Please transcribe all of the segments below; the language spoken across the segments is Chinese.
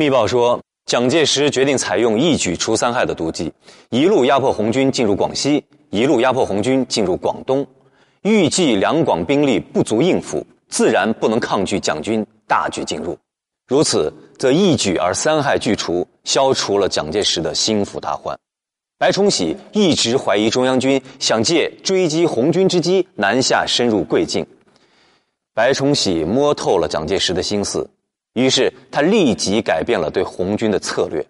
密报说，蒋介石决定采用一举除三害的毒计，一路压迫红军进入广西，一路压迫红军进入广东。预计两广兵力不足应付，自然不能抗拒蒋军大举进入。如此，则一举而三害俱除，消除了蒋介石的心腹大患。白崇禧一直怀疑中央军想借追击红军之机南下深入桂境。白崇禧摸透了蒋介石的心思，于是他立即改变了对红军的策略：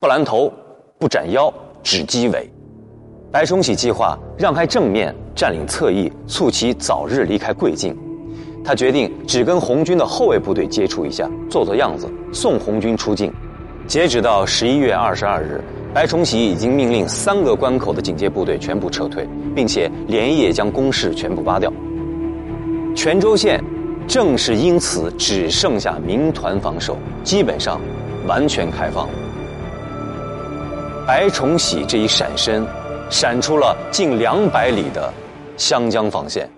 不拦头，不斩腰，只击尾。白崇禧计划让开正面，占领侧翼，促其早日离开桂境。他决定只跟红军的后卫部队接触一下，做做样子，送红军出境。截止到十一月二十二日，白崇禧已经命令三个关口的警戒部队全部撤退，并且连夜将工事全部扒掉。泉州县正是因此只剩下民团防守，基本上完全开放。白崇禧这一闪身。闪出了近两百里的湘江防线。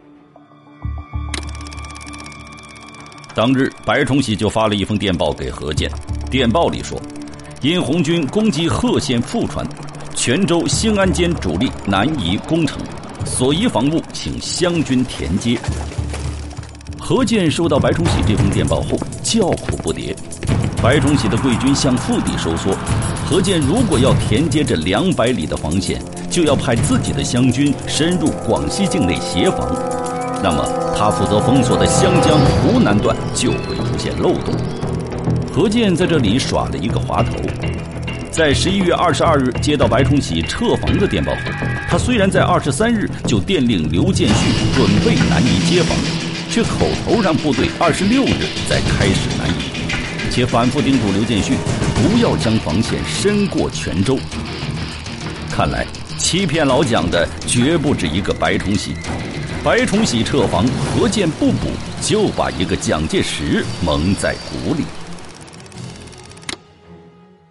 当日，白崇禧就发了一封电报给何键，电报里说：“因红军攻击贺县富川，泉州兴安间主力难移攻城，所依防务，请湘军填接。”何键收到白崇禧这封电报后，叫苦不迭。白崇禧的贵军向腹地收缩，何键如果要填接这两百里的防线。就要派自己的湘军深入广西境内协防，那么他负责封锁的湘江湖南段就会出现漏洞。何键在这里耍了一个滑头，在十一月二十二日接到白崇禧撤防的电报后，他虽然在二十三日就电令刘建绪准备南移接防，却口头让部队二十六日再开始南移，且反复叮嘱刘建绪不要将防线伸过泉州。看来。欺骗老蒋的绝不止一个白崇禧，白崇禧撤防，何键不补，就把一个蒋介石蒙在鼓里。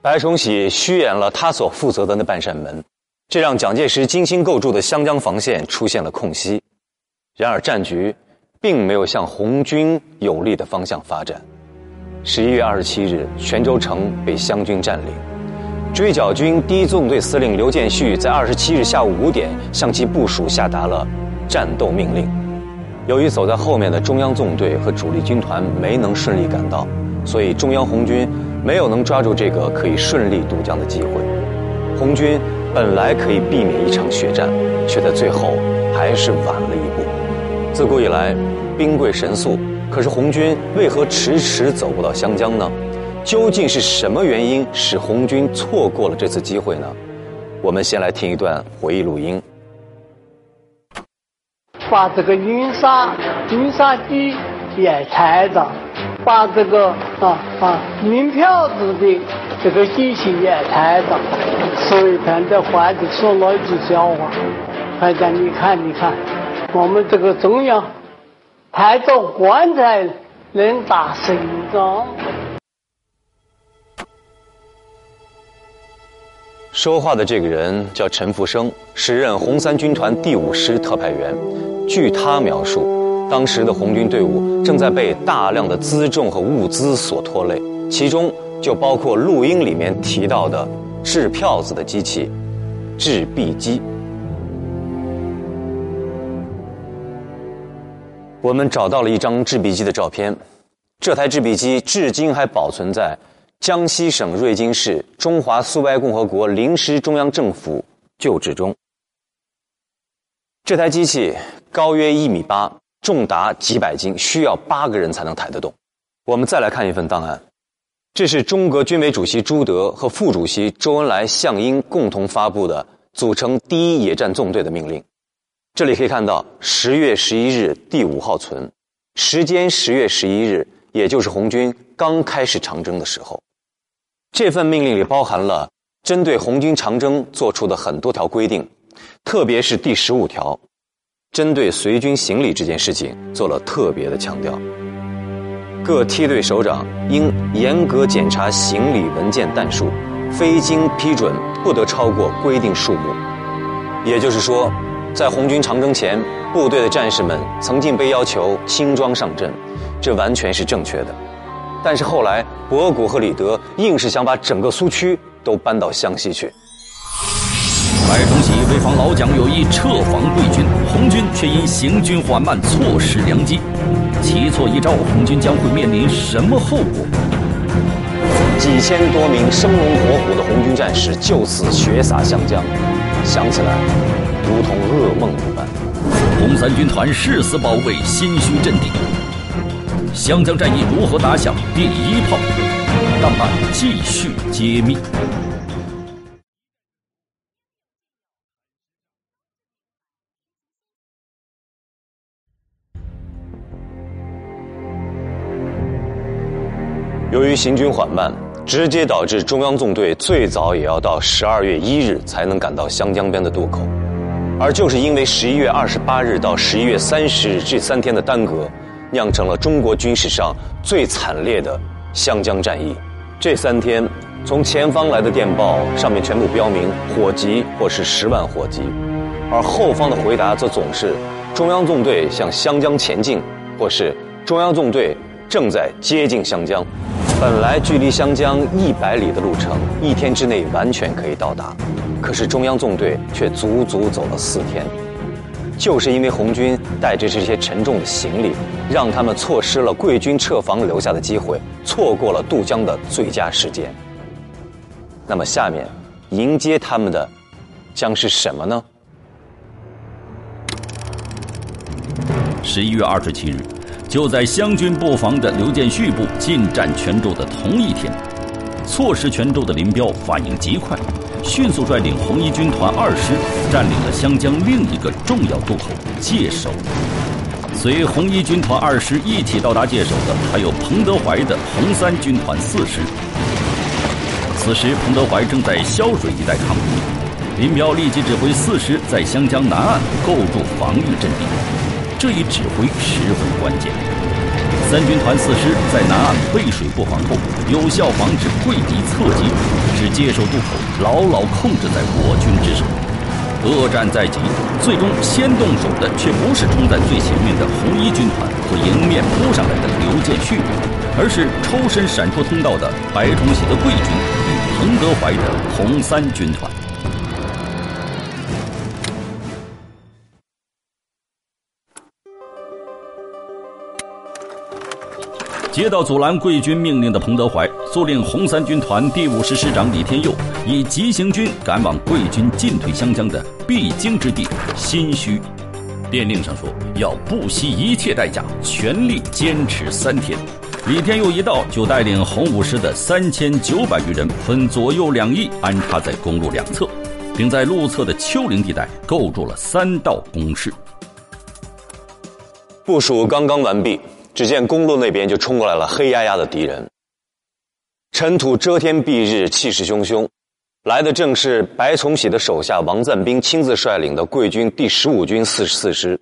白崇禧虚掩了他所负责的那半扇门，这让蒋介石精心构筑的湘江防线出现了空隙。然而战局并没有向红军有利的方向发展。十一月二十七日，泉州城被湘军占领。追剿军第一纵队司令刘建绪在二十七日下午五点向其部署下达了战斗命令。由于走在后面的中央纵队和主力军团没能顺利赶到，所以中央红军没有能抓住这个可以顺利渡江的机会。红军本来可以避免一场血战，却在最后还是晚了。自古以来，兵贵神速，可是红军为何迟迟走不到湘江呢？究竟是什么原因使红军错过了这次机会呢？我们先来听一段回忆录音。把这个云沙云沙机也拆了，把这个啊啊银票子的这个机器也拆了。所以看这话就说了一句笑话，大家你看你看，我们这个中央派着棺材能打胜仗。说话的这个人叫陈福生，时任红三军团第五师特派员。据他描述，当时的红军队伍正在被大量的辎重和物资所拖累，其中就包括录音里面提到的制票子的机器——制币机。我们找到了一张制币机的照片，这台制币机至今还保存在。江西省瑞金市中华苏维埃共和国临时中央政府旧址中，这台机器高约一米八，重达几百斤，需要八个人才能抬得动。我们再来看一份档案，这是中革军委主席朱德和副主席周恩来、项英共同发布的组成第一野战纵队的命令。这里可以看到十月十一日第五号存，时间十月十一日，也就是红军刚开始长征的时候。这份命令里包含了针对红军长征做出的很多条规定，特别是第十五条，针对随军行李这件事情做了特别的强调。各梯队首长应严格检查行李文件弹数，非经批准不得超过规定数目。也就是说，在红军长征前，部队的战士们曾经被要求轻装上阵，这完全是正确的。但是后来博古和李德硬是想把整个苏区都搬到湘西去。白崇禧为防老蒋有意撤防贵军，红军却因行军缓慢错失良机。棋错一招，红军将会面临什么后果？几千多名生龙活虎的红军战士就此血洒湘江，想起来如同噩梦一般。红三军团誓死保卫新圩阵地。湘江战役如何打响第一炮？档案继续揭秘。由于行军缓慢，直接导致中央纵队最早也要到十二月一日才能赶到湘江边的渡口，而就是因为十一月二十八日到十一月三十日这三天的耽搁，酿成了中国军史上最惨烈的湘江战役。这三天，从前方来的电报上面全部标明火急或是十万火急，而后方的回答则总是中央纵队向湘江前进，或是中央纵队正在接近湘江。本来距离湘江一百里的路程，一天之内完全可以到达，可是中央纵队却足足走了四天，就是因为红军带着这些沉重的行李，让他们错失了贵军撤防留下的机会，错过了渡江的最佳时间。那么，下面迎接他们的将是什么呢？十一月二十七日。就在湘军布防的刘建绪部进占泉州的同一天，错失泉州的林彪反应极快，迅速率领红一军团二师占领了湘江另一个重要渡口界首。随红一军团二师一起到达界首的，还有彭德怀的红三军团四师。此时，彭德怀正在潇水一带抗敌，林彪立即指挥四师在湘江南岸构筑防御阵地。这一指挥十分关键。三军团四师在南岸背水布防后，有效防止桂敌侧击，使接受渡口牢牢控制在我军之手。恶战在即，最终先动手的却不是冲在最前面的红一军团和迎面扑上来的刘建绪，而是抽身闪出通道的白崇禧的桂军与彭德怀的红三军团。接到阻拦贵军命令的彭德怀，速令红三军团第五师师长李天佑以急行军赶往贵军进退湘江的必经之地新圩。电令上说要不惜一切代价，全力坚持三天。李天佑一到，就带领红五师的三千九百余人，分左右两翼安插在公路两侧，并在路侧的丘陵地带构筑了三道工事。部署刚刚完毕。只见公路那边就冲过来了黑压压的敌人，尘土遮天蔽日，气势汹汹，来的正是白崇禧的手下王赞兵亲自率领的桂军第十五军四十四师。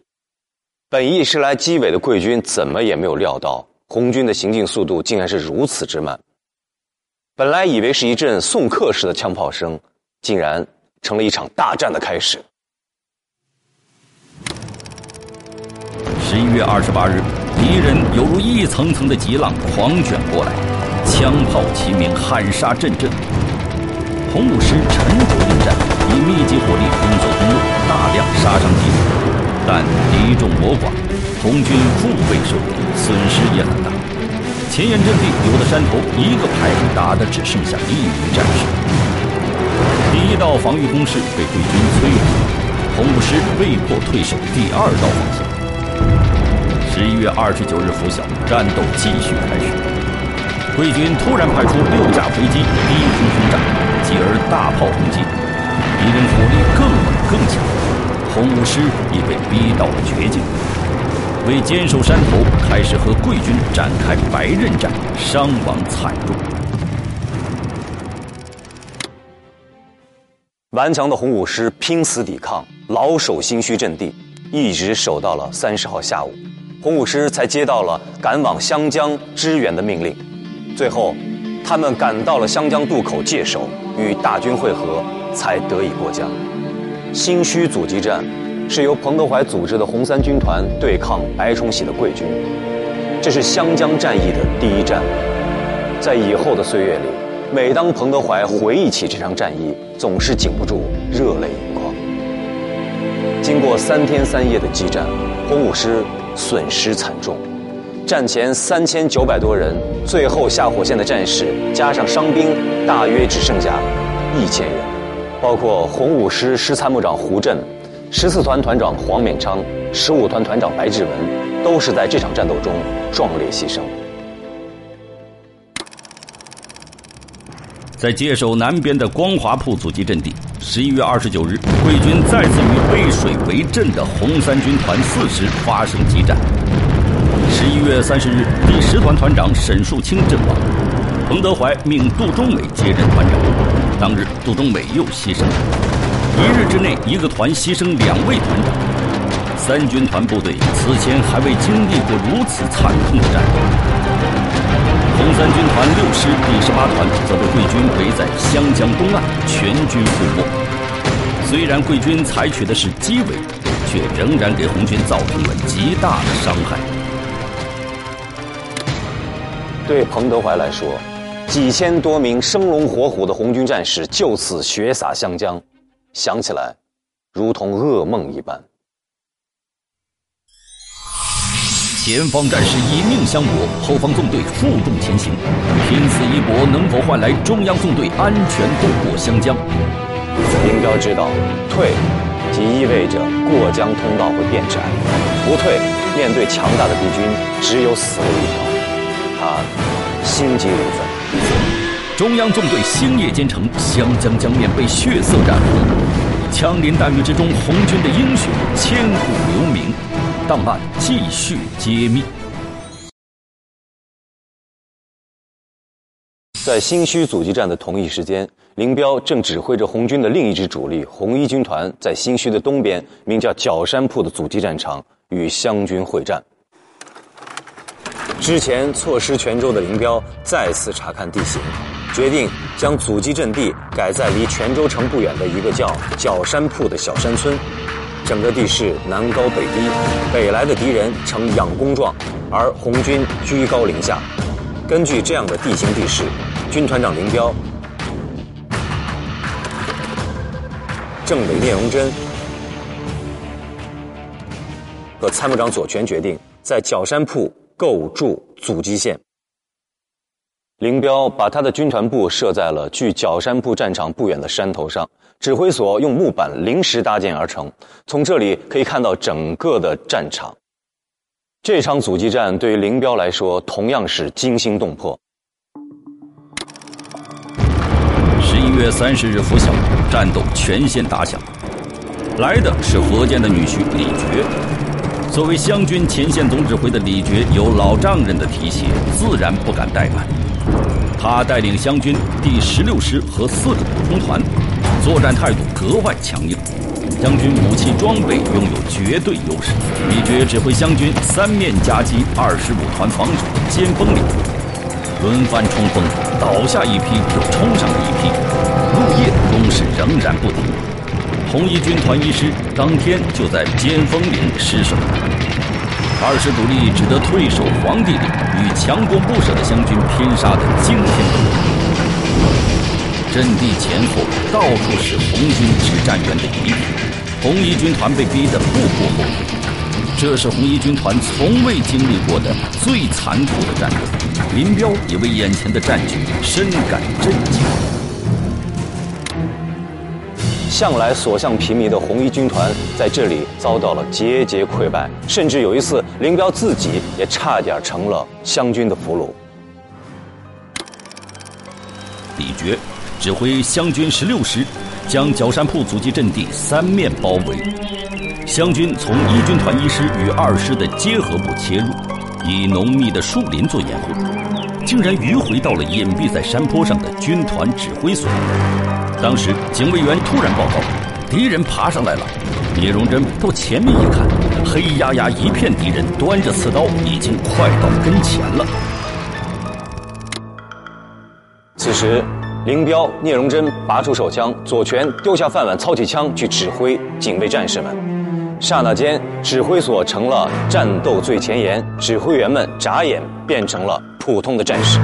本意是来击尾的桂军，怎么也没有料到红军的行进速度竟然是如此之慢。本来以为是一阵送客式的枪炮声，竟然成了一场大战的开始。十一月二十八日。敌人犹如一层层的急浪狂卷过来，枪炮齐鸣，喊杀阵阵。红五师沉着应战，以密集火力封锁公路，大量杀伤敌人。但敌众我寡，红军腹背受敌，损失也很大。前沿阵地有的山头，一个排打的只剩下一名战士。第一道防御工事被桂军摧毁，红五师被迫退守第二道防线。十一月二十九日拂晓，战斗继续开始。贵军突然派出六架飞机低空轰炸，继而大炮轰击，敌人火力更猛更强，红五师已被逼到了绝境。为坚守山头，开始和贵军展开白刃战，伤亡惨重。顽强的红五师拼死抵抗，老守心虚阵地，一直守到了三十号下午。红五师才接到了赶往湘江支援的命令，最后，他们赶到了湘江渡口界首，与大军会合，才得以过江。新圩阻击战是由彭德怀组织的红三军团对抗白崇禧的桂军，这是湘江战役的第一战，在以后的岁月里，每当彭德怀回忆起这场战役，总是禁不住热泪盈眶。经过三天三夜的激战，红五师损失惨重，战前三千九百多人，最后下火线的战士加上伤兵，大约只剩下一千人，包括红五师师参谋长胡震、十四团团长黄勉昌、十五团团长白志文，都是在这场战斗中壮烈牺牲。在接手南边的光华铺阻击阵地，十一月二十九日，贵军再次与背水为阵的红三军团四师发生激战。十一月三十日，第十团团长沈树清阵亡，彭德怀命杜忠美接任团长。当日，杜忠美又牺牲。一日之内，一个团牺牲两位团长。三军团部队此前还未经历过如此惨痛的战斗。红三军团六师第十八团则被贵军围在湘江东岸，全军覆没。虽然贵军采取的是机围，却仍然给红军造成了极大的伤害。对彭德怀来说，几千多名生龙活虎的红军战士就此血洒湘江，想起来，如同噩梦一般。前方战士以命相搏，后方纵队负重前行，拼死一搏能否换来中央纵队安全渡过湘江？林彪知道，退即意味着过江通道会变窄，不退，面对强大的敌军，只有死路一条。他心急如焚。中央纵队星夜兼程，湘江江面被血色染红，枪林弹雨之中，红军的英雄千古留名。档案继续揭秘。在新圩阻击战的同一时间，林彪正指挥着红军的另一支主力红一军团，在新圩的东边，名叫角山铺的阻击战场与湘军会战。之前错失泉州的林彪再次查看地形，决定将阻击阵地改在离泉州城不远的一个叫角山铺的小山村。整个地势南高北低，北来的敌人呈仰弓状，而红军居高临下。根据这样的地形地势，军团长林彪、政委聂荣臻和参谋长左权决定在角山铺构筑阻击线。林彪把他的军团部设在了距角山铺战场不远的山头上。指挥所用木板临时搭建而成，从这里可以看到整个的战场。这场阻击战对于林彪来说同样是惊心动魄。十一月三十日拂晓，战斗全线打响，来的是何键的女婿李觉。作为湘军前线总指挥的李觉，有老丈人的提携，自然不敢怠慢。他带领湘军第十六师和四个普通团。作战态度格外强硬，湘军武器装备拥有绝对优势。李觉指挥湘军三面夹击二十五团防守尖峰岭，轮番冲锋，倒下一批又冲上了一批，入夜攻势仍然不停。红一军团一师当天就在尖峰岭失守，二师主力只得退守黄帝岭，与强攻不舍的湘军拼杀的惊天动地。阵地前后到处是红军指战员的遗体，红一军团被逼得步步后退。这是红一军团从未经历过的最残酷的战斗。林彪也为眼前的战局深感震惊。向来所向披靡的红一军团在这里遭到了节节溃败，甚至有一次，林彪自己也差点成了湘军的俘虏。李觉。指挥湘军十六师将角山铺阻击阵地三面包围，湘军从一军团一师与二师的结合部切入，以浓密的树林做掩护，竟然迂回到了隐蔽在山坡上的军团指挥所。当时警卫员突然报告，敌人爬上来了。聂荣臻到前面一看，黑压压一片敌人，端着刺刀已经快到跟前了。此时。林彪、聂荣臻拔出手枪，左权丢下饭碗，操起枪去指挥警卫战士们。刹那间，指挥所成了战斗最前沿，指挥员们眨眼变成了普通的战士。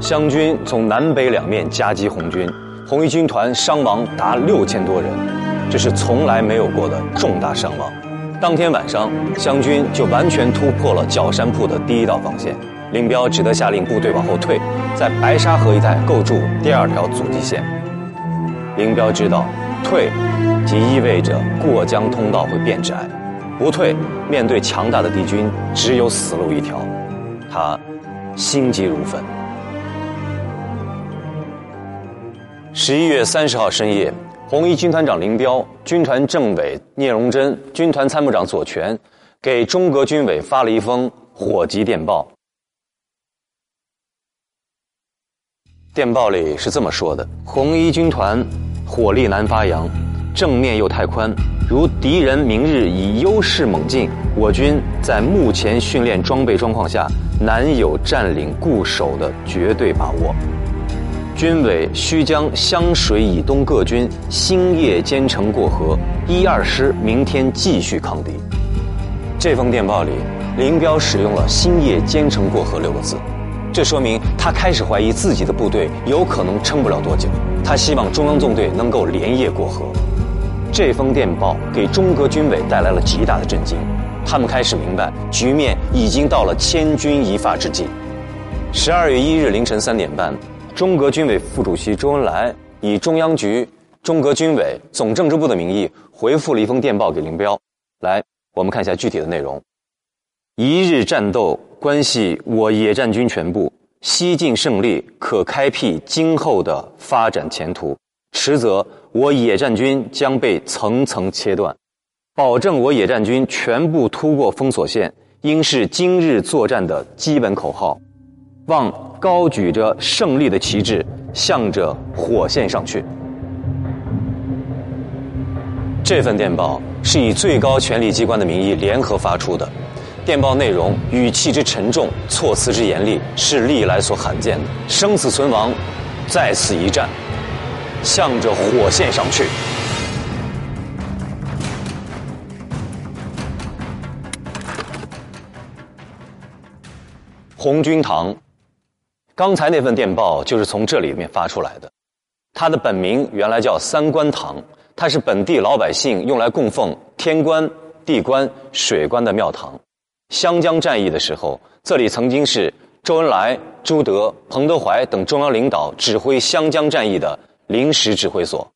湘军从南北两面夹击红军，红一军团伤亡达六千多人，这是从来没有过的重大伤亡。当天晚上，湘军就完全突破了角山铺的第一道防线，林彪只得下令部队往后退，在白沙河一带构筑第二条阻击线。林彪知道，退即意味着过江通道会变窄，不退，面对强大的敌军，只有死路一条。他心急如焚。十一月三十号深夜。红一军团长林彪、军团政委聂荣臻、军团参谋长左权，给中革军委发了一封火急电报。电报里是这么说的：红一军团火力难发扬，正面又太宽，如敌人明日以优势猛进，我军在目前训练装备状况下，难有占领固守的绝对把握。军委需将湘水以东各军星夜兼程过河，一二师明天继续抗敌。这封电报里，林彪使用了“星夜兼程过河”六个字，这说明他开始怀疑自己的部队有可能撑不了多久。他希望中央纵队能够连夜过河。这封电报给中革军委带来了极大的震惊，他们开始明白局面已经到了千钧一发之际。十二月一日凌晨三点半。中革军委副主席周恩来以中央局、中革军委总政治部的名义回复了一封电报给林彪。来，我们看一下具体的内容：一日战斗关系我野战军全部，西进胜利可开辟今后的发展前途，迟则我野战军将被层层切断。保证我野战军全部突过封锁线，应是今日作战的基本口号。望高举着胜利的旗帜，向着火线上去。这份电报是以最高权力机关的名义联合发出的，电报内容语气之沉重，措辞之严厉，是历来所罕见的。生死存亡，在此一战，向着火线上去。红军堂。刚才那份电报就是从这里面发出来的，它的本名原来叫三官堂，它是本地老百姓用来供奉天官、地官、水官的庙堂。湘江战役的时候，这里曾经是周恩来、朱德、彭德怀等中央领导指挥湘江战役的临时指挥所。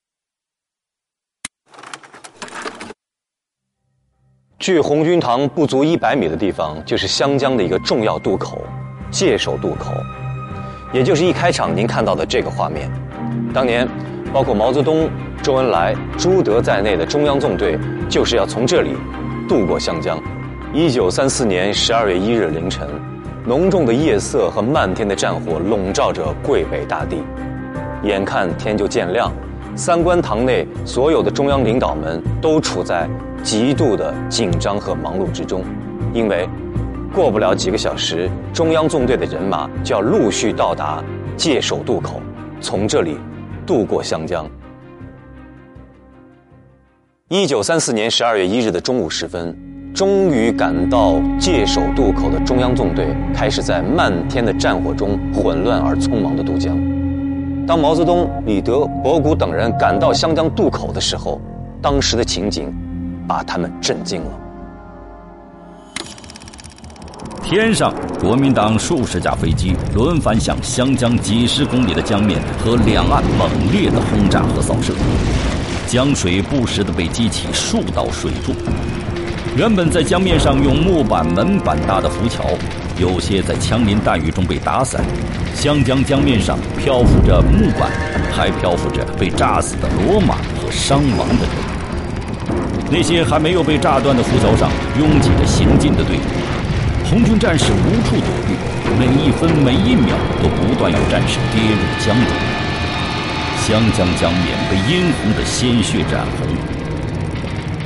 距红军堂不足一百米的地方，就是湘江的一个重要渡口——界首渡口。也就是一开场您看到的这个画面，当年包括毛泽东、周恩来、朱德在内的中央纵队就是要从这里渡过湘江。一九三四年十二月一日凌晨，浓重的夜色和漫天的战火笼罩着桂北大地，眼看天就渐亮，三官堂内所有的中央领导们都处在极度的紧张和忙碌之中，因为。过不了几个小时，中央纵队的人马就要陆续到达界首渡口，从这里渡过湘江。一九三四年十二月一日的中午时分，终于赶到界首渡口的中央纵队开始在漫天的战火中混乱而匆忙的渡江。当毛泽东、李德、博古等人赶到湘江渡口的时候，当时的情景把他们震惊了。天上，国民党数十架飞机轮番向湘江几十公里的江面和两岸猛烈的轰炸和扫射，江水不时的被激起数道水柱。原本在江面上用木板门板搭的浮桥，有些在枪林弹雨中被打散。湘江江面上漂浮着木板，还漂浮着被炸死的骡马和伤亡的人。那些还没有被炸断的浮桥上，拥挤着行进的队伍。红军战士无处躲避，每一分每一秒都不断有战士跌入江中。湘江江面被殷红的鲜血染红，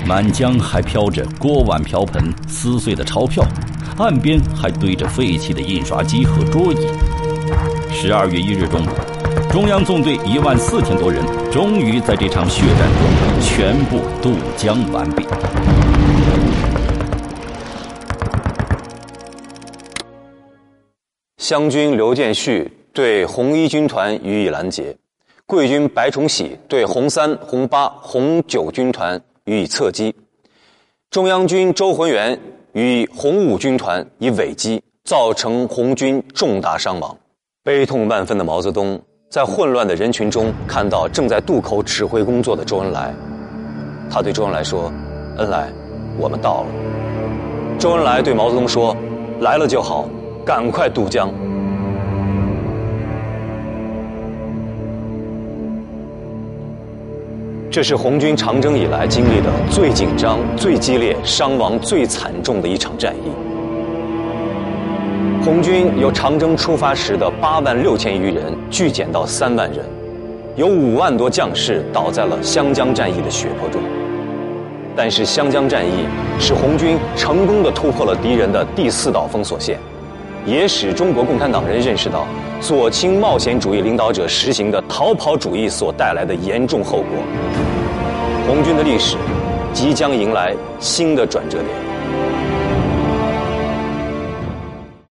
满江还飘着锅碗瓢盆、撕碎的钞票，岸边还堆着废弃的印刷机和桌椅。十二月一日中午，中央纵队一万四千多人终于在这场血战中全部渡江完毕。湘军刘建绪对红一军团予以拦截，桂军白崇禧对红三、红八、红九军团予以侧击，中央军周浑元与红五军团以尾击，造成红军重大伤亡。悲痛万分的毛泽东在混乱的人群中看到正在渡口指挥工作的周恩来，他对周恩来说：“恩来，我们到了。”周恩来对毛泽东说：“来了就好，赶快渡江。”这是红军长征以来经历的最紧张、最激烈、伤亡最惨重的一场战役。红军由长征出发时的八万六千余人聚减到三万人，有五万多将士倒在了湘江战役的血泊中。但是湘江战役使红军成功的突破了敌人的第四道封锁线，也使中国共产党人认识到左倾冒险主义领导者实行的逃跑主义所带来的严重后果。红军的历史即将迎来新的转折点。